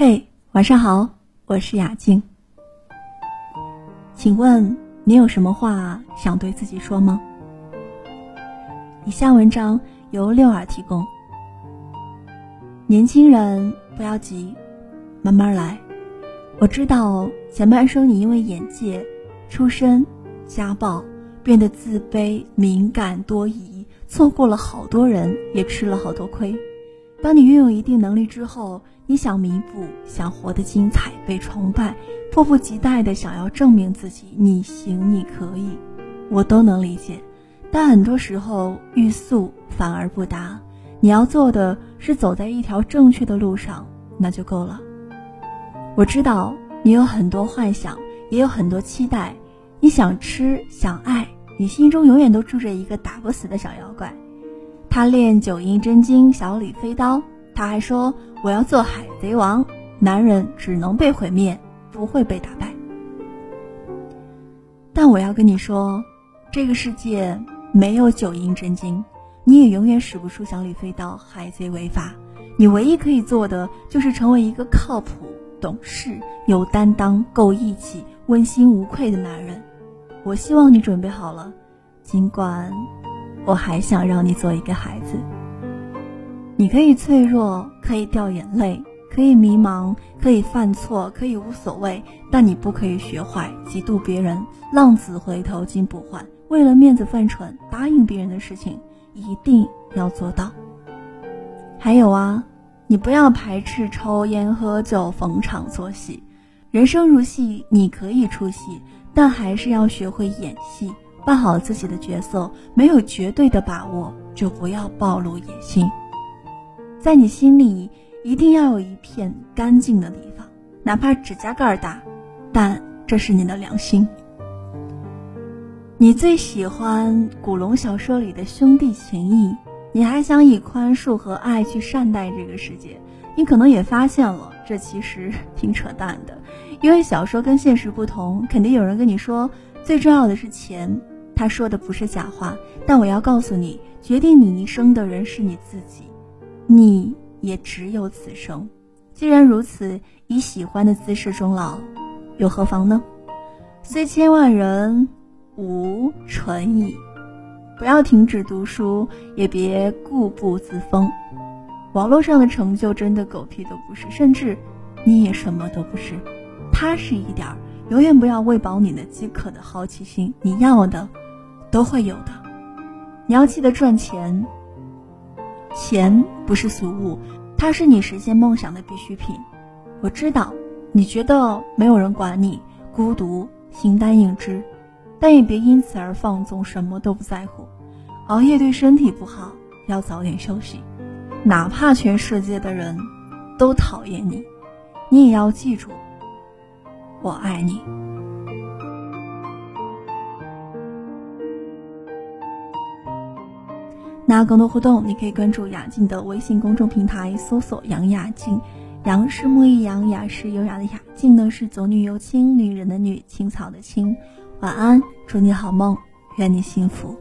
嘿，晚上好，我是雅静。请问你有什么话想对自己说吗？以下文章由六儿提供。年轻人不要急，慢慢来。我知道前半生你因为眼界、出身、家暴变得自卑、敏感、多疑，错过了好多人，也吃了好多亏。当你拥有一定能力之后，你想弥补，想活得精彩，被崇拜，迫不及待的想要证明自己，你行，你可以，我都能理解。但很多时候欲速反而不达，你要做的是走在一条正确的路上，那就够了。我知道你有很多幻想，也有很多期待，你想吃，想爱，你心中永远都住着一个打不死的小妖怪，他练九阴真经，小李飞刀。他还说：“我要做海贼王，男人只能被毁灭，不会被打败。”但我要跟你说，这个世界没有九阴真经，你也永远使不出小李飞刀，海贼违法。你唯一可以做的，就是成为一个靠谱、懂事、有担当、够义气、问心无愧的男人。我希望你准备好了，尽管我还想让你做一个孩子。你可以脆弱，可以掉眼泪，可以迷茫，可以犯错，可以无所谓，但你不可以学坏，嫉妒别人，浪子回头金不换，为了面子犯蠢，答应别人的事情一定要做到。还有啊，你不要排斥抽烟喝酒，逢场作戏。人生如戏，你可以出戏，但还是要学会演戏，扮好自己的角色。没有绝对的把握，就不要暴露野心。在你心里一定要有一片干净的地方，哪怕指甲盖大，但这是你的良心。你最喜欢古龙小说里的兄弟情谊，你还想以宽恕和爱去善待这个世界。你可能也发现了，这其实挺扯淡的，因为小说跟现实不同，肯定有人跟你说最重要的是钱。他说的不是假话，但我要告诉你，决定你一生的人是你自己。你也只有此生，既然如此，以喜欢的姿势终老，又何妨呢？虽千万人，吾纯矣。不要停止读书，也别固步自封。网络上的成就真的狗屁都不是，甚至你也什么都不是。踏实一点，永远不要喂饱你的饥渴的好奇心。你要的，都会有的。你要记得赚钱。钱不是俗物，它是你实现梦想的必需品。我知道你觉得没有人管你，孤独、形单影只，但也别因此而放纵，什么都不在乎。熬夜对身体不好，要早点休息。哪怕全世界的人都讨厌你，你也要记住，我爱你。那更多互动，你可以关注雅静的微信公众平台，搜索“杨雅静”。杨是木易杨，雅是优雅的雅，静呢是左女右青，女人的女，青草的青。晚安，祝你好梦，愿你幸福。